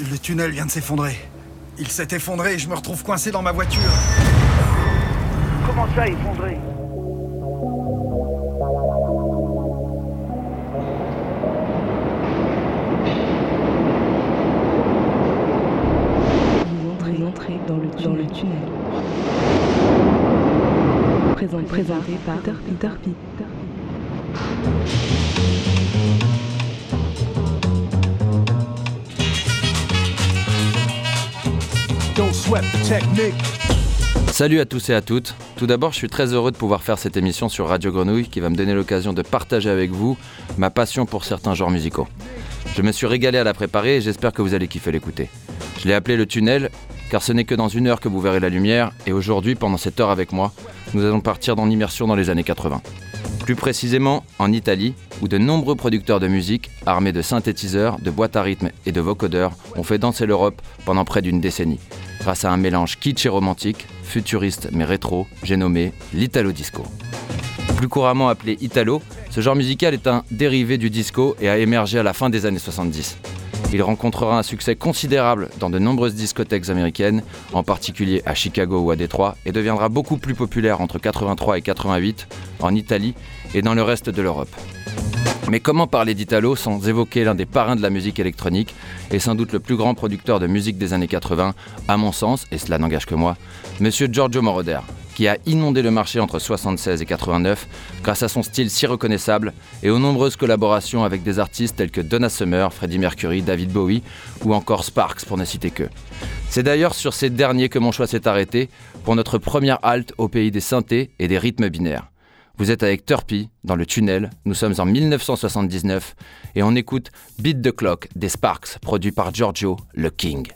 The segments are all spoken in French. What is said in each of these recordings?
Le tunnel vient de s'effondrer. Il s'est effondré et je me retrouve coincé dans ma voiture. Comment ça, effondré Vous entrez dans le, dans le tunnel. Présent, présenté par Peter Salut à tous et à toutes. Tout d'abord, je suis très heureux de pouvoir faire cette émission sur Radio Grenouille qui va me donner l'occasion de partager avec vous ma passion pour certains genres musicaux. Je me suis régalé à la préparer et j'espère que vous allez kiffer l'écouter. Je l'ai appelé le tunnel car ce n'est que dans une heure que vous verrez la lumière et aujourd'hui, pendant cette heure avec moi, nous allons partir dans l'immersion dans les années 80. Plus précisément en Italie, où de nombreux producteurs de musique, armés de synthétiseurs, de boîtes à rythme et de vocodeurs, ont fait danser l'Europe pendant près d'une décennie, grâce à un mélange kitsch et romantique, futuriste mais rétro, j'ai nommé l'Italo Disco. Plus couramment appelé Italo, ce genre musical est un dérivé du disco et a émergé à la fin des années 70. Il rencontrera un succès considérable dans de nombreuses discothèques américaines, en particulier à Chicago ou à Détroit, et deviendra beaucoup plus populaire entre 83 et 88 en Italie et dans le reste de l'Europe. Mais comment parler d'Italo sans évoquer l'un des parrains de la musique électronique et sans doute le plus grand producteur de musique des années 80, à mon sens, et cela n'engage que moi, Monsieur Giorgio Moroder, qui a inondé le marché entre 76 et 89 grâce à son style si reconnaissable et aux nombreuses collaborations avec des artistes tels que Donna Summer, Freddie Mercury, David Bowie ou encore Sparks pour ne citer que. C'est d'ailleurs sur ces derniers que mon choix s'est arrêté pour notre première halte au pays des synthés et des rythmes binaires. Vous êtes avec Turpy dans le tunnel, nous sommes en 1979 et on écoute Beat the Clock des Sparks produit par Giorgio le King.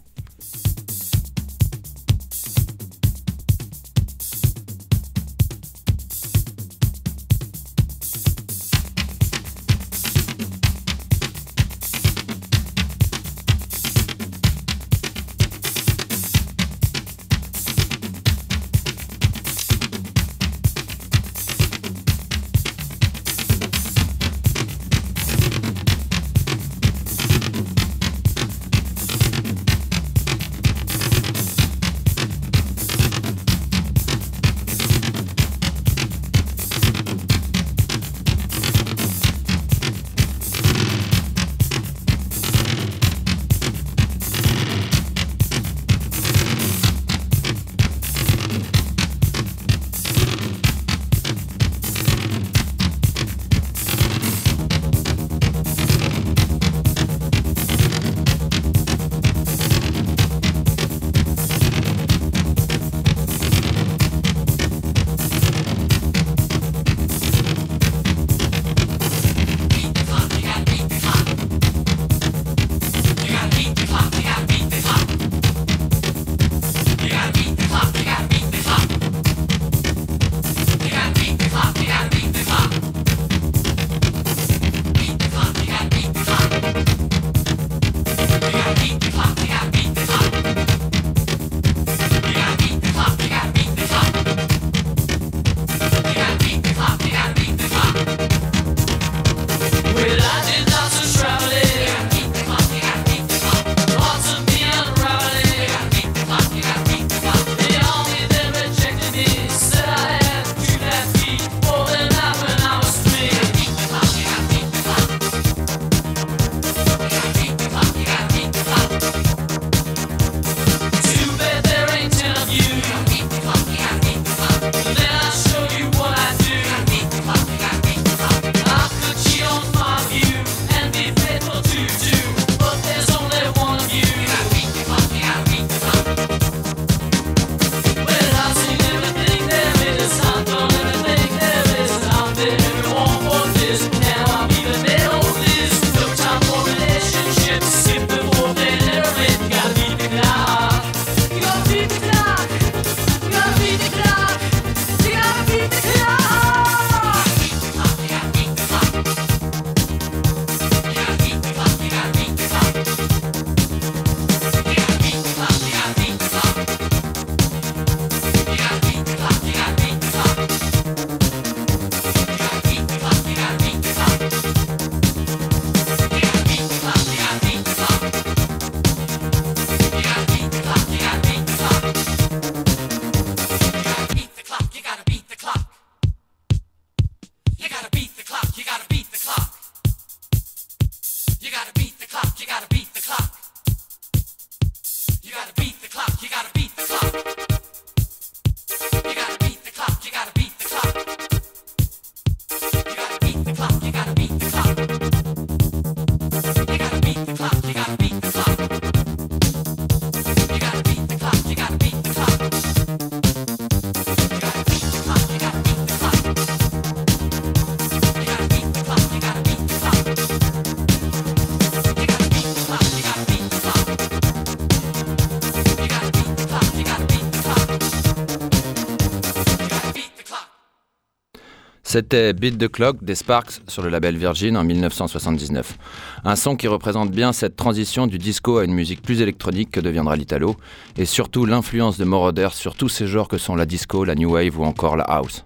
C'était Beat the Clock des Sparks sur le label Virgin en 1979. Un son qui représente bien cette transition du disco à une musique plus électronique que deviendra l'italo, et surtout l'influence de Moroder sur tous ces genres que sont la disco, la new wave ou encore la house.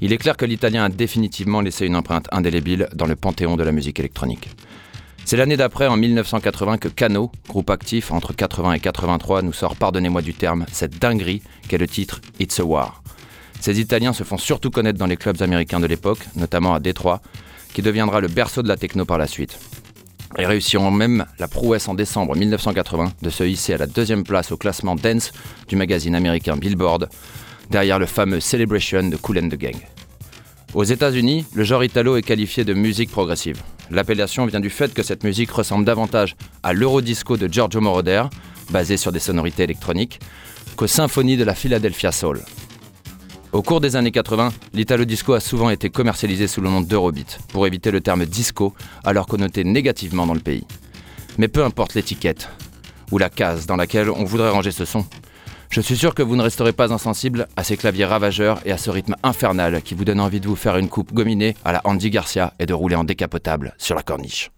Il est clair que l'italien a définitivement laissé une empreinte indélébile dans le panthéon de la musique électronique. C'est l'année d'après, en 1980, que Cano, groupe actif entre 80 et 83, nous sort, pardonnez-moi du terme, cette dinguerie qu'est le titre It's a War. Ces Italiens se font surtout connaître dans les clubs américains de l'époque, notamment à Détroit, qui deviendra le berceau de la techno par la suite. Ils réussiront même la prouesse en décembre 1980 de se hisser à la deuxième place au classement Dance du magazine américain Billboard, derrière le fameux Celebration de Cool and the Gang. Aux États-Unis, le genre italo est qualifié de musique progressive. L'appellation vient du fait que cette musique ressemble davantage à l'eurodisco de Giorgio Moroder, basé sur des sonorités électroniques, qu'aux symphonies de la Philadelphia Soul. Au cours des années 80, l'italo disco a souvent été commercialisé sous le nom d'Eurobeat, pour éviter le terme disco, alors connoté négativement dans le pays. Mais peu importe l'étiquette, ou la case dans laquelle on voudrait ranger ce son, je suis sûr que vous ne resterez pas insensible à ces claviers ravageurs et à ce rythme infernal qui vous donne envie de vous faire une coupe gominée à la Andy Garcia et de rouler en décapotable sur la corniche.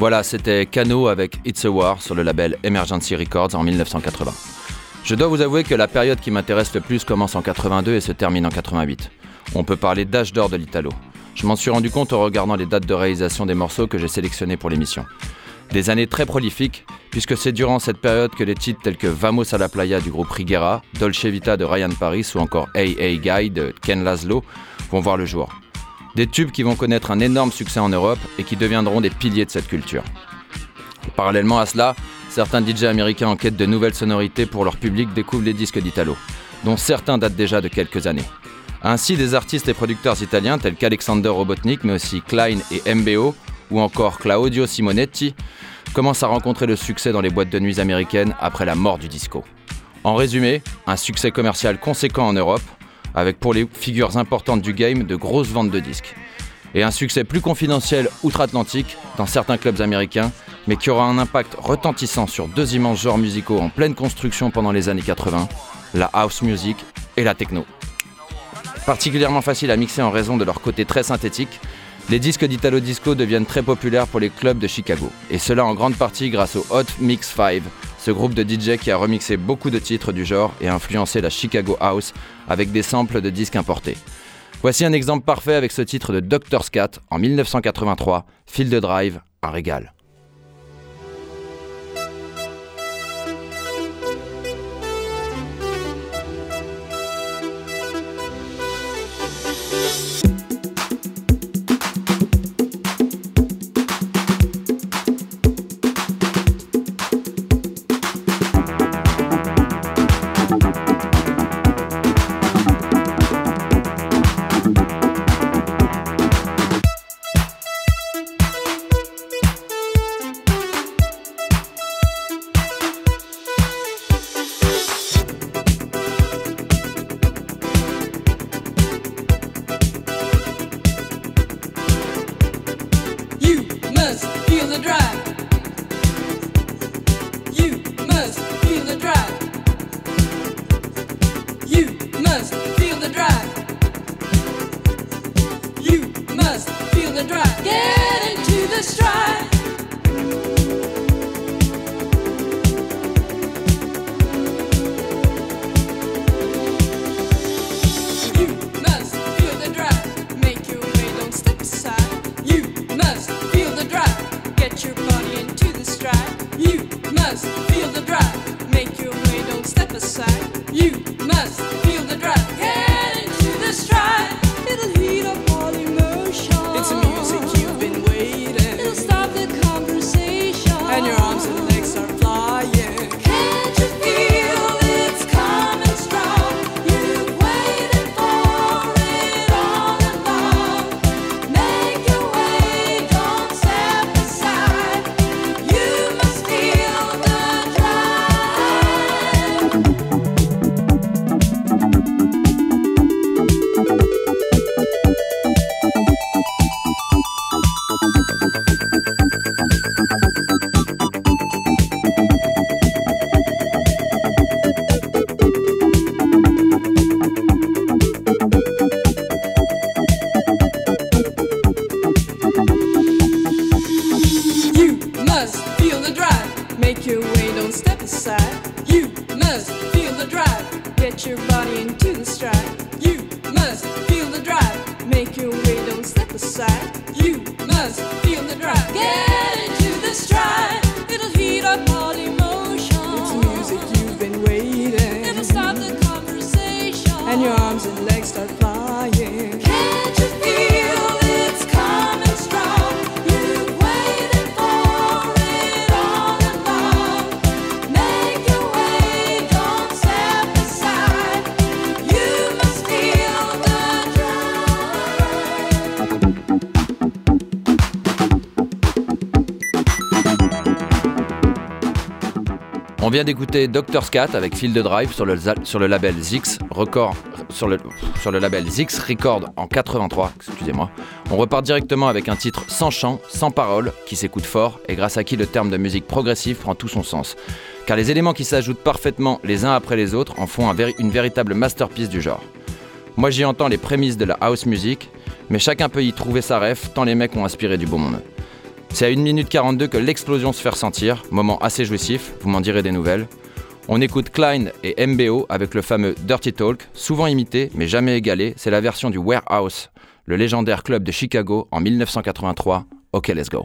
Voilà, c'était Cano avec It's a War sur le label Emergency Records en 1980. Je dois vous avouer que la période qui m'intéresse le plus commence en 82 et se termine en 88. On peut parler d'âge d'or de l'Italo. Je m'en suis rendu compte en regardant les dates de réalisation des morceaux que j'ai sélectionnés pour l'émission. Des années très prolifiques, puisque c'est durant cette période que les titres tels que Vamos a la playa du groupe Riguera, Dolce Vita de Ryan Paris ou encore Hey Hey Guy de Ken Laszlo vont voir le jour. Des tubes qui vont connaître un énorme succès en Europe et qui deviendront des piliers de cette culture. Parallèlement à cela, certains DJ américains en quête de nouvelles sonorités pour leur public découvrent les disques d'Italo, dont certains datent déjà de quelques années. Ainsi, des artistes et producteurs italiens tels qu'Alexander Robotnik, mais aussi Klein et MBO, ou encore Claudio Simonetti, commencent à rencontrer le succès dans les boîtes de nuit américaines après la mort du disco. En résumé, un succès commercial conséquent en Europe, avec pour les figures importantes du game de grosses ventes de disques. Et un succès plus confidentiel outre-Atlantique dans certains clubs américains, mais qui aura un impact retentissant sur deux immenses genres musicaux en pleine construction pendant les années 80, la house music et la techno. Particulièrement facile à mixer en raison de leur côté très synthétique, les disques d'Italo Disco deviennent très populaires pour les clubs de Chicago, et cela en grande partie grâce au Hot Mix 5, ce groupe de DJ qui a remixé beaucoup de titres du genre et influencé la Chicago House avec des samples de disques importés. Voici un exemple parfait avec ce titre de Dr. Scat en 1983, Field Drive, un régal. On vient d'écouter Dr. Scat avec Field Drive sur le, label Zix Record en 83, excusez-moi. On repart directement avec un titre sans chant, sans parole, qui s'écoute fort et grâce à qui le terme de musique progressive prend tout son sens. Car les éléments qui s'ajoutent parfaitement les uns après les autres en font une véritable masterpiece du genre. Moi j'y entends les prémices de la house music, mais chacun peut y trouver sa ref tant les mecs ont inspiré du beau monde. C'est à 1 minute 42 que l'explosion se fait ressentir, moment assez jouissif, vous m'en direz des nouvelles. On écoute Klein et MBO avec le fameux Dirty Talk, souvent imité mais jamais égalé, c'est la version du Warehouse, le légendaire club de Chicago en 1983. Ok, let's go.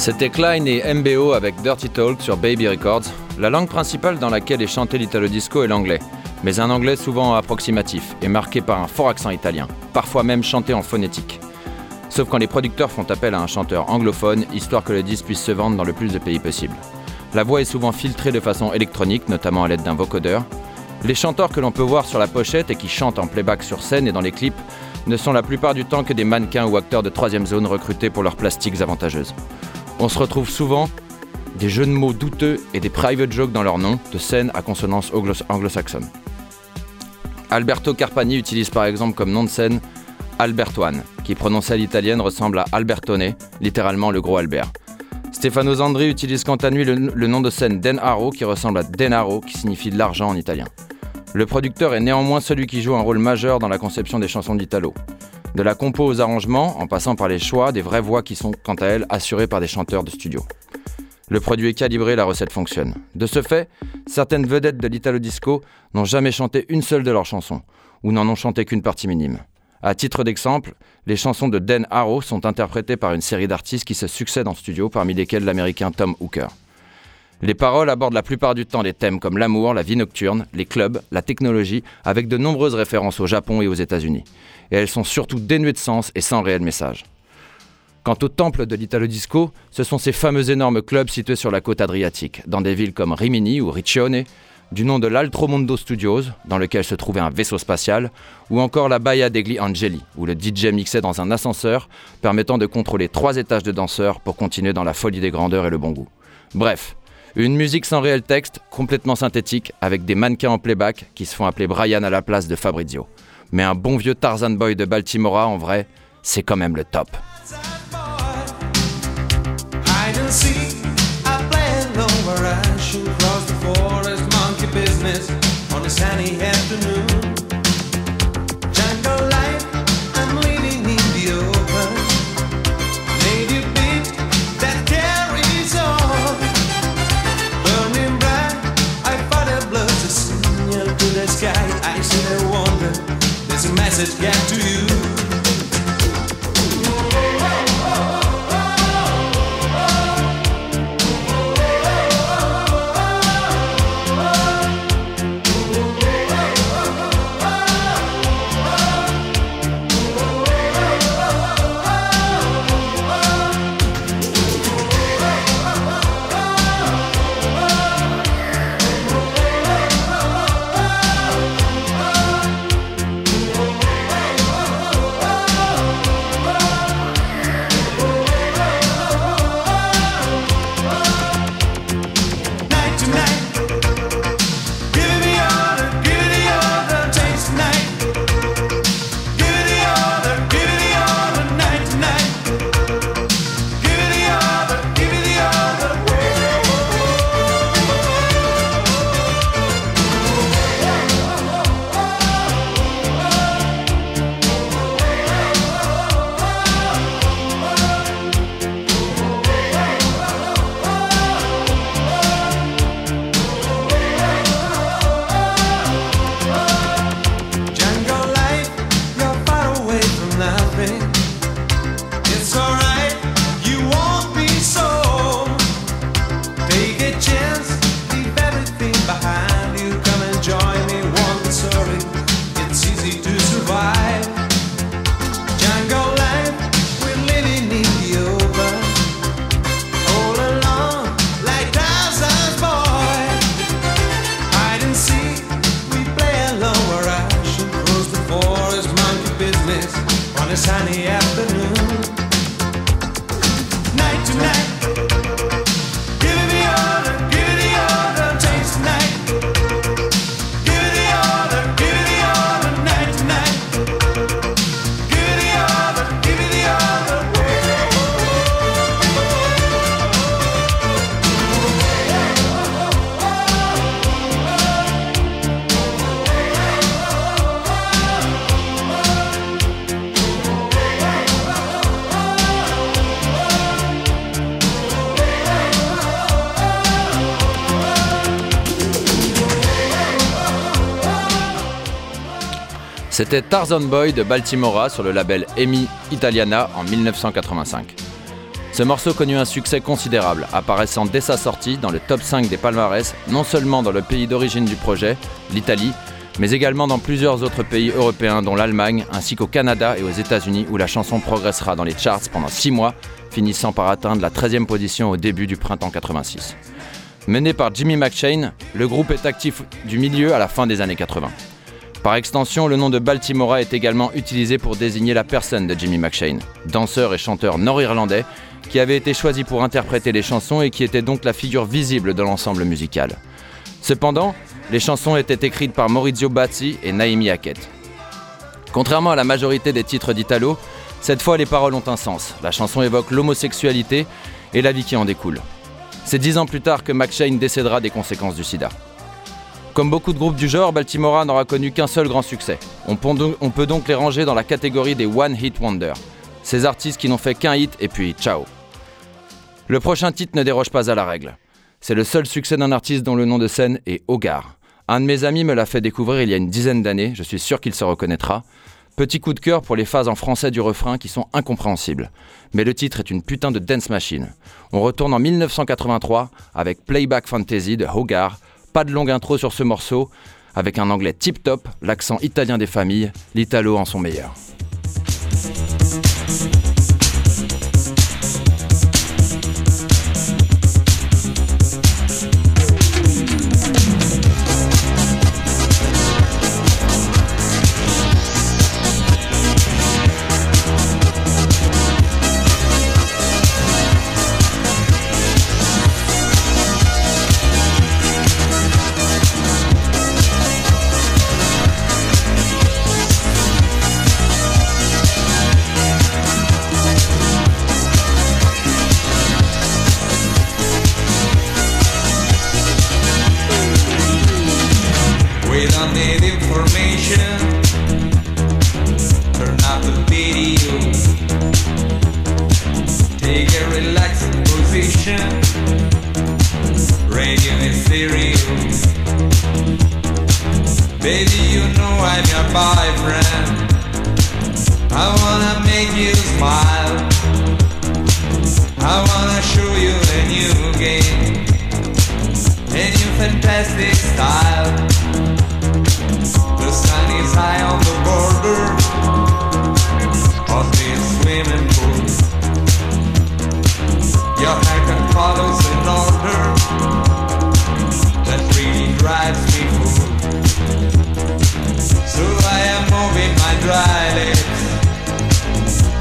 C'était Klein et MBO avec Dirty Talk sur Baby Records. La langue principale dans laquelle est chanté l'italo disco est l'anglais, mais un anglais souvent approximatif et marqué par un fort accent italien, parfois même chanté en phonétique. Sauf quand les producteurs font appel à un chanteur anglophone, histoire que le disque puisse se vendre dans le plus de pays possible. La voix est souvent filtrée de façon électronique, notamment à l'aide d'un vocodeur. Les chanteurs que l'on peut voir sur la pochette et qui chantent en playback sur scène et dans les clips ne sont la plupart du temps que des mannequins ou acteurs de troisième zone recrutés pour leurs plastiques avantageuses. On se retrouve souvent des jeux de mots douteux et des private jokes dans leur nom, de scènes à consonance anglo-saxonne. Alberto Carpani utilise par exemple comme nom de scène Albertoine, qui prononcé à l'italienne ressemble à Albertone, littéralement le gros Albert. Stefano Zandri utilise quant à lui le, nom de scène Denaro, qui ressemble à Denaro, qui signifie de l'argent en italien. Le producteur est néanmoins celui qui joue un rôle majeur dans la conception des chansons d'Italo. De la compo aux arrangements, en passant par les choix des vraies voix qui sont, quant à elles, assurées par des chanteurs de studio. Le produit est calibré, la recette fonctionne. De ce fait, certaines vedettes de l'Italo Disco n'ont jamais chanté une seule de leurs chansons, ou n'en ont chanté qu'une partie minime. À titre d'exemple, les chansons de Dan Harrow sont interprétées par une série d'artistes qui se succèdent en studio, parmi lesquels l'américain Tom Hooker. Les paroles abordent la plupart du temps des thèmes comme l'amour, la vie nocturne, les clubs, la technologie, avec de nombreuses références au Japon et aux États-Unis. Et elles sont surtout dénuées de sens et sans réel message. Quant au temple de l'Italo Disco, ce sont ces fameux énormes clubs situés sur la côte adriatique, dans des villes comme Rimini ou Riccione, du nom de l'Altromondo Studios, dans lequel se trouvait un vaisseau spatial, ou encore la Baia degli Angeli, où le DJ mixait dans un ascenseur, permettant de contrôler trois étages de danseurs pour continuer dans la folie des grandeurs et le bon goût. Bref, une musique sans réel texte, complètement synthétique, avec des mannequins en playback qui se font appeler Brian à la place de Fabrizio. Mais un bon vieux Tarzan Boy de Baltimora, en vrai, c'est quand même le top. Message get C'était Tarzan Boy de Baltimora sur le label EMI Italiana en 1985. Ce morceau connut un succès considérable, apparaissant dès sa sortie dans le top 5 des palmarès, non seulement dans le pays d'origine du projet, l'Italie, mais également dans plusieurs autres pays européens dont l'Allemagne, ainsi qu'au Canada et aux États-Unis où la chanson progressera dans les charts pendant 6 mois, finissant par atteindre la 13e position au début du printemps 86. Mené par Jimmy McShane, le groupe est actif du milieu à la fin des années 80. Par extension, le nom de Baltimora est également utilisé pour désigner la personne de Jimmy McShane, danseur et chanteur nord-irlandais qui avait été choisi pour interpréter les chansons et qui était donc la figure visible de l'ensemble musical. Cependant, les chansons étaient écrites par Maurizio Bazzi et Naomi Hackett. Contrairement à la majorité des titres d'Italo, cette fois les paroles ont un sens. La chanson évoque l'homosexualité et la vie qui en découle. C'est dix ans plus tard que McShane décédera des conséquences du sida. Comme beaucoup de groupes du genre, Baltimora n'aura connu qu'un seul grand succès. On peut donc- les ranger dans la catégorie des One Hit Wonder. Ces artistes qui n'ont fait qu'un hit et puis ciao. Le prochain titre ne déroge pas à la règle. C'est le seul succès d'un artiste dont le nom de scène est Hogarth. Un de mes amis me l'a fait découvrir il y a une dizaine d'années, je suis sûr qu'il se reconnaîtra. Petit coup de cœur pour les phases en français du refrain qui sont incompréhensibles. Mais le titre est une putain de dance machine. On retourne en 1983 avec Playback Fantasy de Hogarth. Pas de longue intro sur ce morceau, avec un anglais tip top, l'accent italien des familles, l'italo en son meilleur.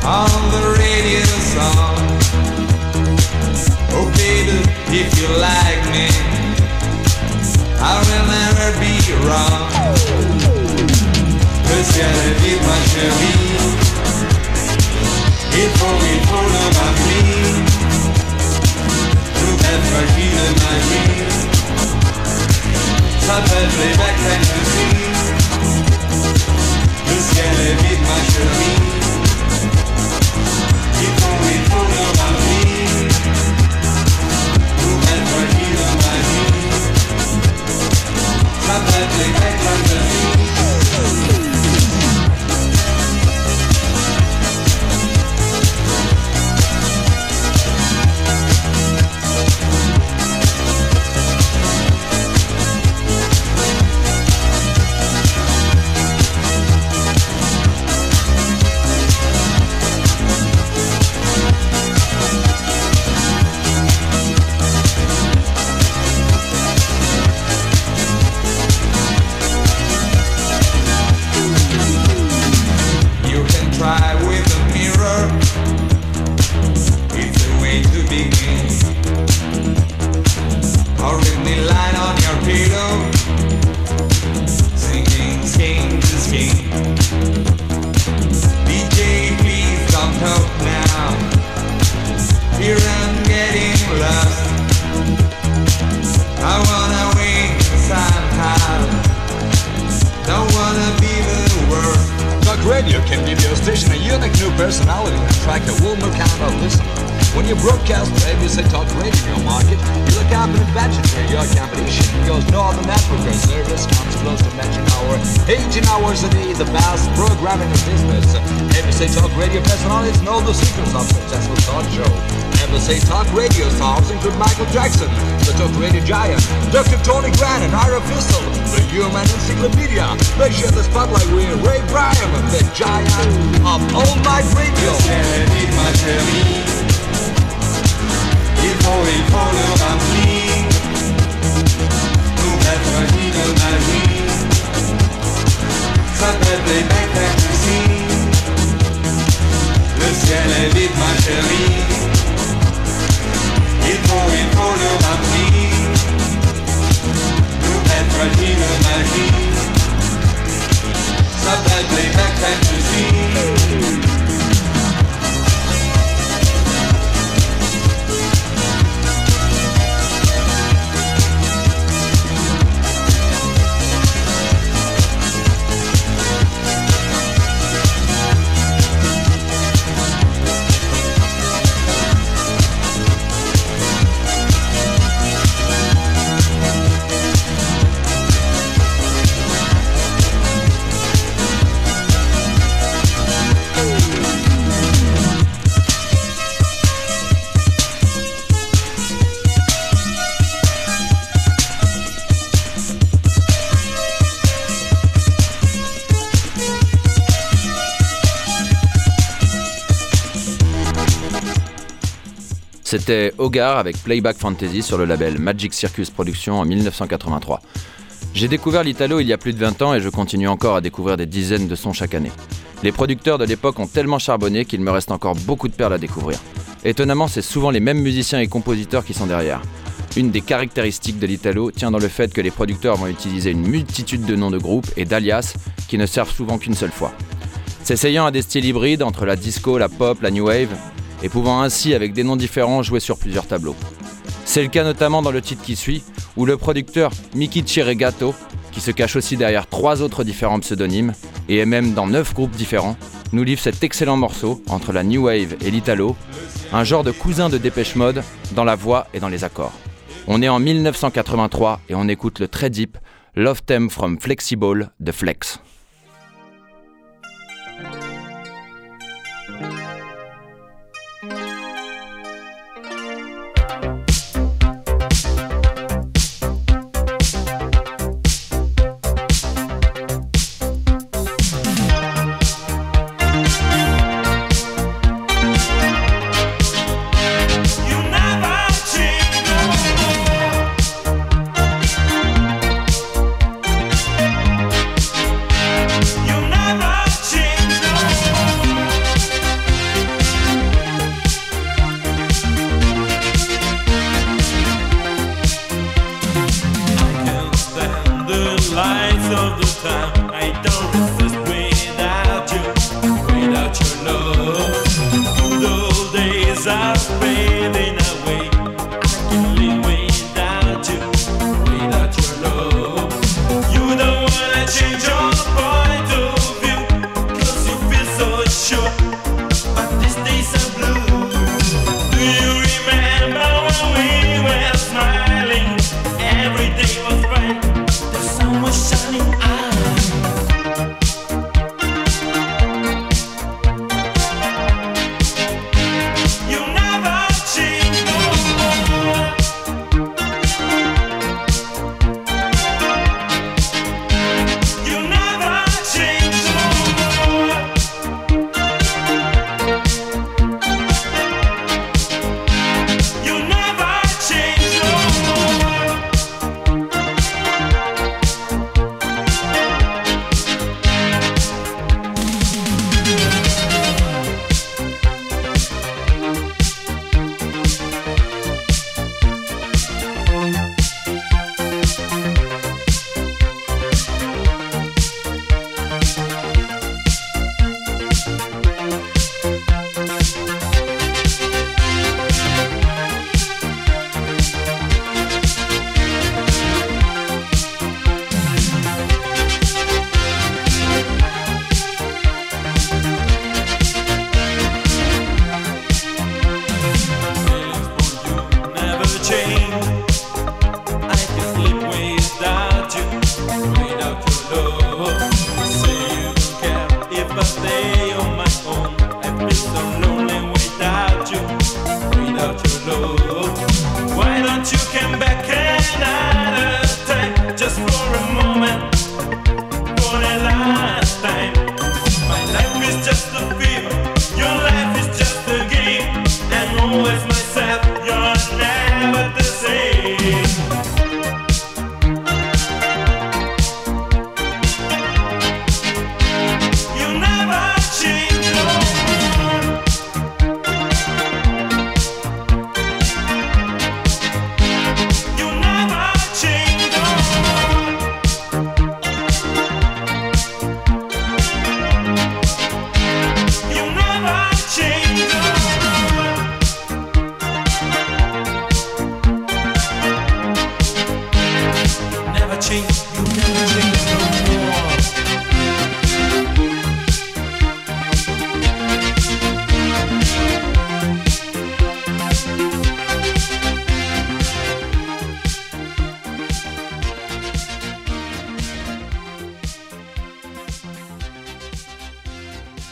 On the radio song. Oh baby, if you like me, I will never be wrong. Ciel est vide, ma chérie. Il faut, il faut le remplir. Nouvelle fragile magie. S'appelle Playback Fantasy. Le ciel est vide, ma chérie. S'appelle Playback Radio personalities know the secrets of successful talk show. ABC Talk Radio stars include Michael Jackson, the Talk Radio Giant, Dr. Tony Grant and Ira Fistel, the Human Encyclopedia. They share the spotlight with Ray Bryan, the giant of All Night Radio. Le ciel est vide, ma chérie. Il faut, il faut le remplir. Nouvelle fragile magie. S'appelle Playback Fantasy. C'était Hogar avec Playback Fantasy sur le label Magic Circus Productions en 1983. J'ai découvert l'Italo il y a plus de 20 ans et je continue encore à découvrir des dizaines de sons chaque année. Les producteurs de l'époque ont tellement charbonné qu'il me reste encore beaucoup de perles à découvrir. Étonnamment, c'est souvent les mêmes musiciens et compositeurs qui sont derrière. Une des caractéristiques de l'Italo tient dans le fait que les producteurs vont utiliser une multitude de noms de groupes et d'alias qui ne servent souvent qu'une seule fois. S'essayant à des styles hybrides entre la disco, la pop, la new wave, et pouvant ainsi, avec des noms différents, jouer sur plusieurs tableaux. C'est le cas notamment dans le titre qui suit, où le producteur Miki Chiregato, qui se cache aussi derrière trois autres différents pseudonymes, et est même dans neuf groupes différents, nous livre cet excellent morceau entre la new wave et l'italo, un genre de cousin de Dépêche Mode dans la voix et dans les accords. On est en 1983 et on écoute le très deep Love Theme from Flexible de Flex.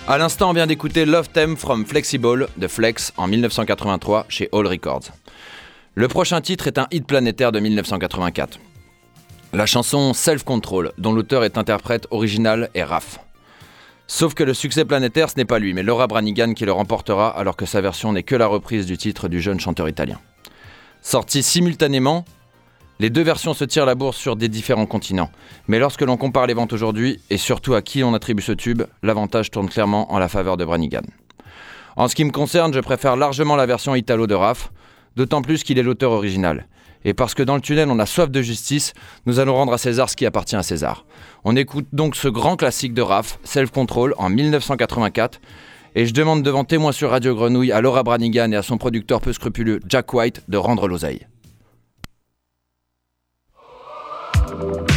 À l'instant, on vient d'écouter Love Theme from Flexible de Flex en 1983 chez All Records. Le prochain titre est un hit planétaire de 1984. La chanson Self Control, dont l'auteur est interprète original, est Raph. Sauf que le succès planétaire, ce n'est pas lui, mais Laura Branigan qui le remportera alors que sa version n'est que la reprise du titre du jeune chanteur italien. Sortis simultanément, les deux versions se tirent la bourse sur des différents continents. Mais lorsque l'on compare les ventes aujourd'hui, et surtout à qui on attribue ce tube, l'avantage tourne clairement en la faveur de Branigan. En ce qui me concerne, je préfère largement la version italo de Raph, d'autant plus qu'il est l'auteur original. Et parce que dans le tunnel on a soif de justice, nous allons rendre à César ce qui appartient à César. On écoute donc ce grand classique de Raph, Self Control, en 1984, et je demande devant témoin sur Radio Grenouille à Laura Branigan et à son producteur peu scrupuleux Jack White de rendre l'oseille. All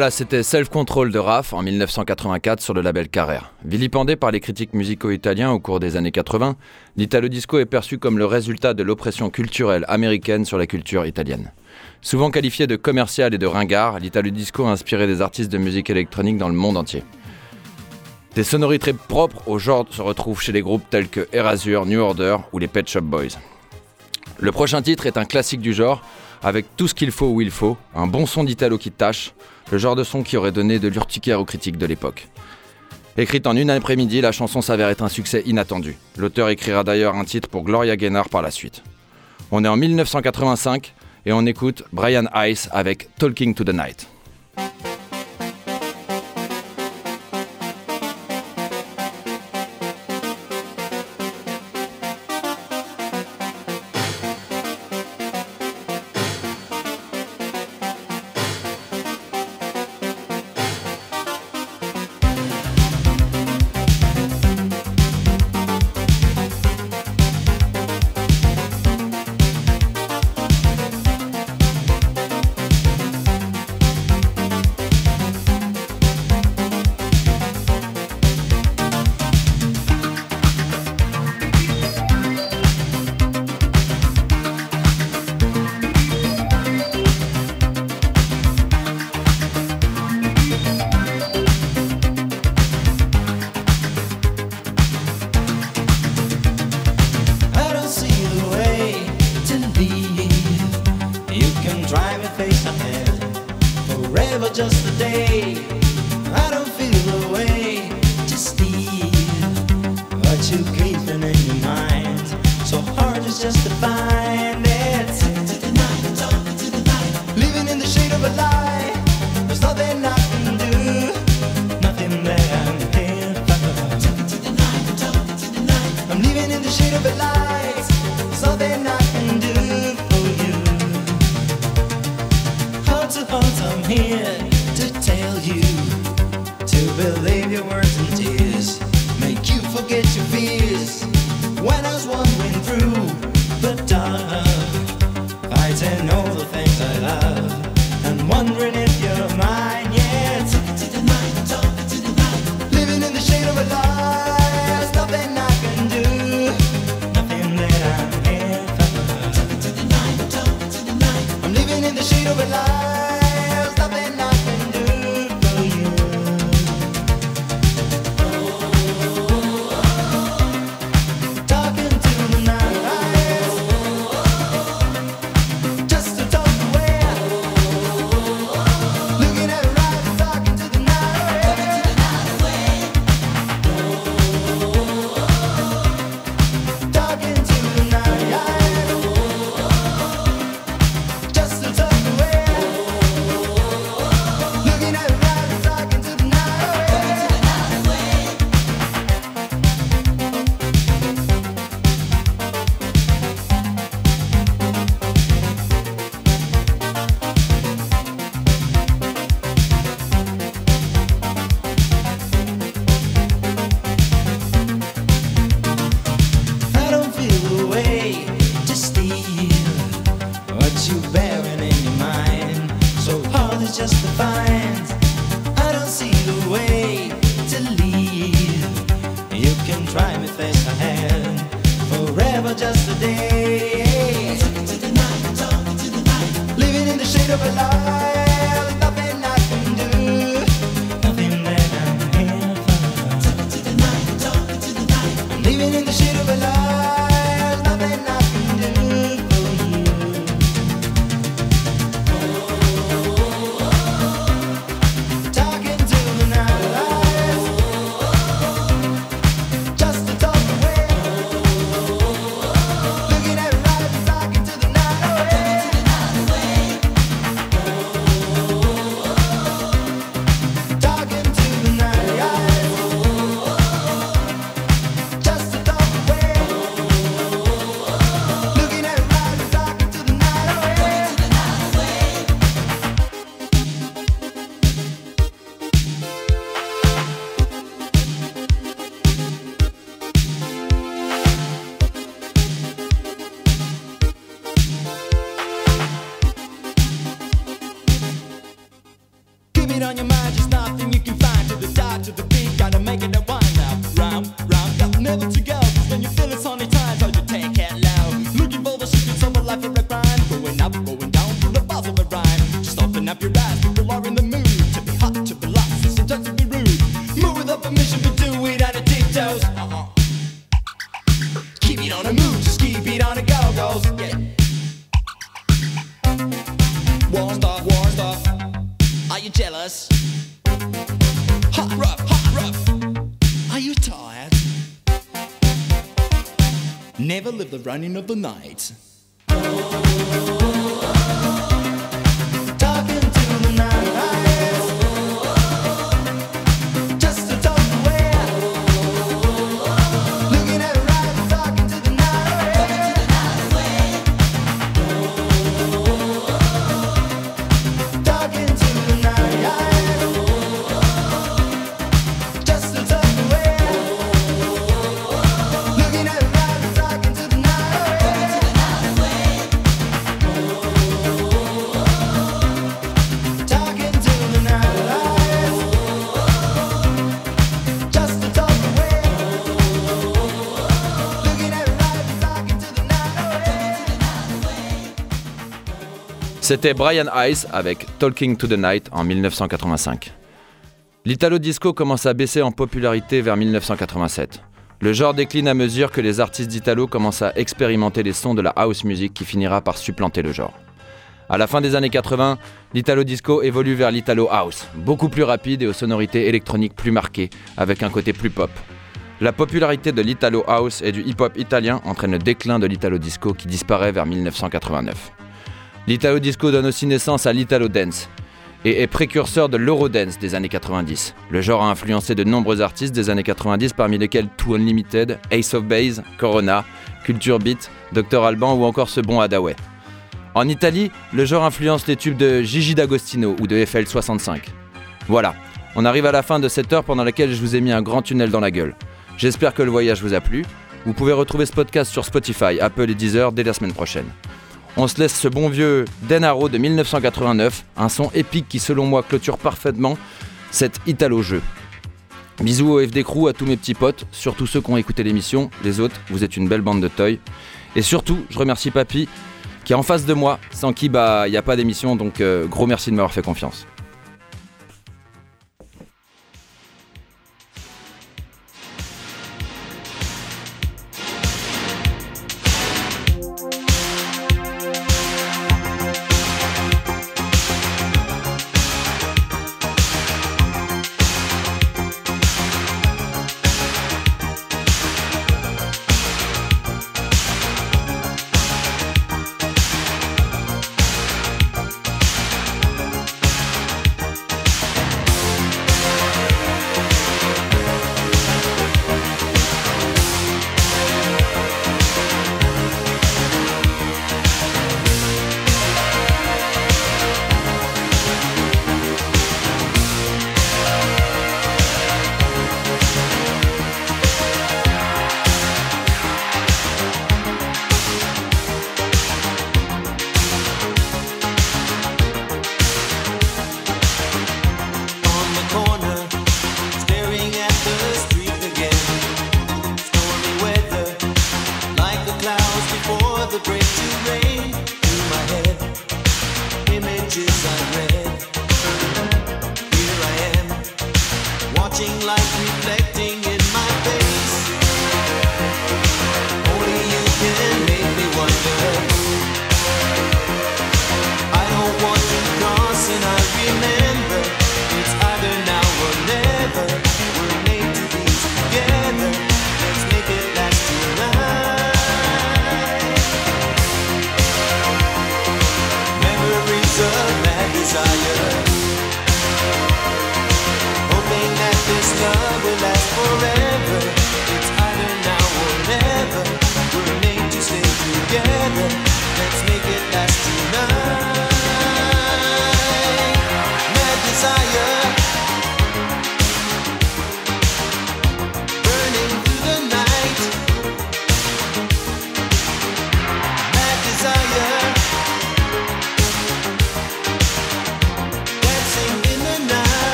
Voilà, c'était Self Control de Raph en 1984 sur le label Carrère. Vilipendé par les critiques musicaux italiens au cours des années 80, l'italo disco est perçu comme le résultat de l'oppression culturelle américaine sur la culture italienne. Souvent qualifié de commercial et de ringard, l'italo disco a inspiré des artistes de musique électronique dans le monde entier. Des sonorités propres au genre se retrouvent chez des groupes tels que Erasure, New Order ou les Pet Shop Boys. Le prochain titre est un classique du genre, avec tout ce qu'il faut où il faut, un bon son d'Italo qui tâche, le genre de son qui aurait donné de l'urticaire aux critiques de l'époque. Écrite en une après-midi, la chanson s'avère être un succès inattendu. L'auteur écrira d'ailleurs un titre pour Gloria Gaynor par la suite. On est en 1985 et on écoute Brian Ice avec Talking to the Night. just a fine. up your ass. People are in the mood to be hot, to be lost, sometimes to be rude. Move without permission, but do it out of tiptoes. Uh-huh. Keep it on a move, just keep it on a go-go's. Yeah. War stuff, war stuff. Are you jealous? Hot, rough, hot, rough. Are you tired? Never live the running of the night. C'était Brian Ice avec Talking to the Night en 1985. L'italo disco commence à baisser en popularité vers 1987. Le genre décline à mesure que les artistes d'italo commencent à expérimenter les sons de la house music qui finira par supplanter le genre. À la fin des années 80, l'italo disco évolue vers l'italo house, beaucoup plus rapide et aux sonorités électroniques plus marquées, avec un côté plus pop. La popularité de l'italo house et du hip-hop italien entraîne le déclin de l'italo disco qui disparaît vers 1989. L'italo disco donne aussi naissance à l'italo dance et est précurseur de l'eurodance des années 90. Le genre a influencé de nombreux artistes des années 90 parmi lesquels Too Unlimited, Ace of Base, Corona, Culture Beat, Dr Alban ou encore ce bon Hadaway. En Italie, le genre influence les tubes de Gigi D'Agostino ou de FL65. Voilà, on arrive à la fin de cette heure pendant laquelle je vous ai mis un grand tunnel dans la gueule. J'espère que le voyage vous a plu. Vous pouvez retrouver ce podcast sur Spotify, Apple et Deezer dès la semaine prochaine. On se laisse ce bon vieux Denaro de 1989, un son épique qui selon moi clôture parfaitement cet Italo-jeu. Bisous au FD Crew, à tous mes petits potes, surtout ceux qui ont écouté l'émission, les autres, vous êtes une belle bande de toy. Et surtout, je remercie Papy, qui est en face de moi, sans qui bah il n'y a pas d'émission, donc euh, gros merci de m'avoir fait confiance.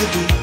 to do.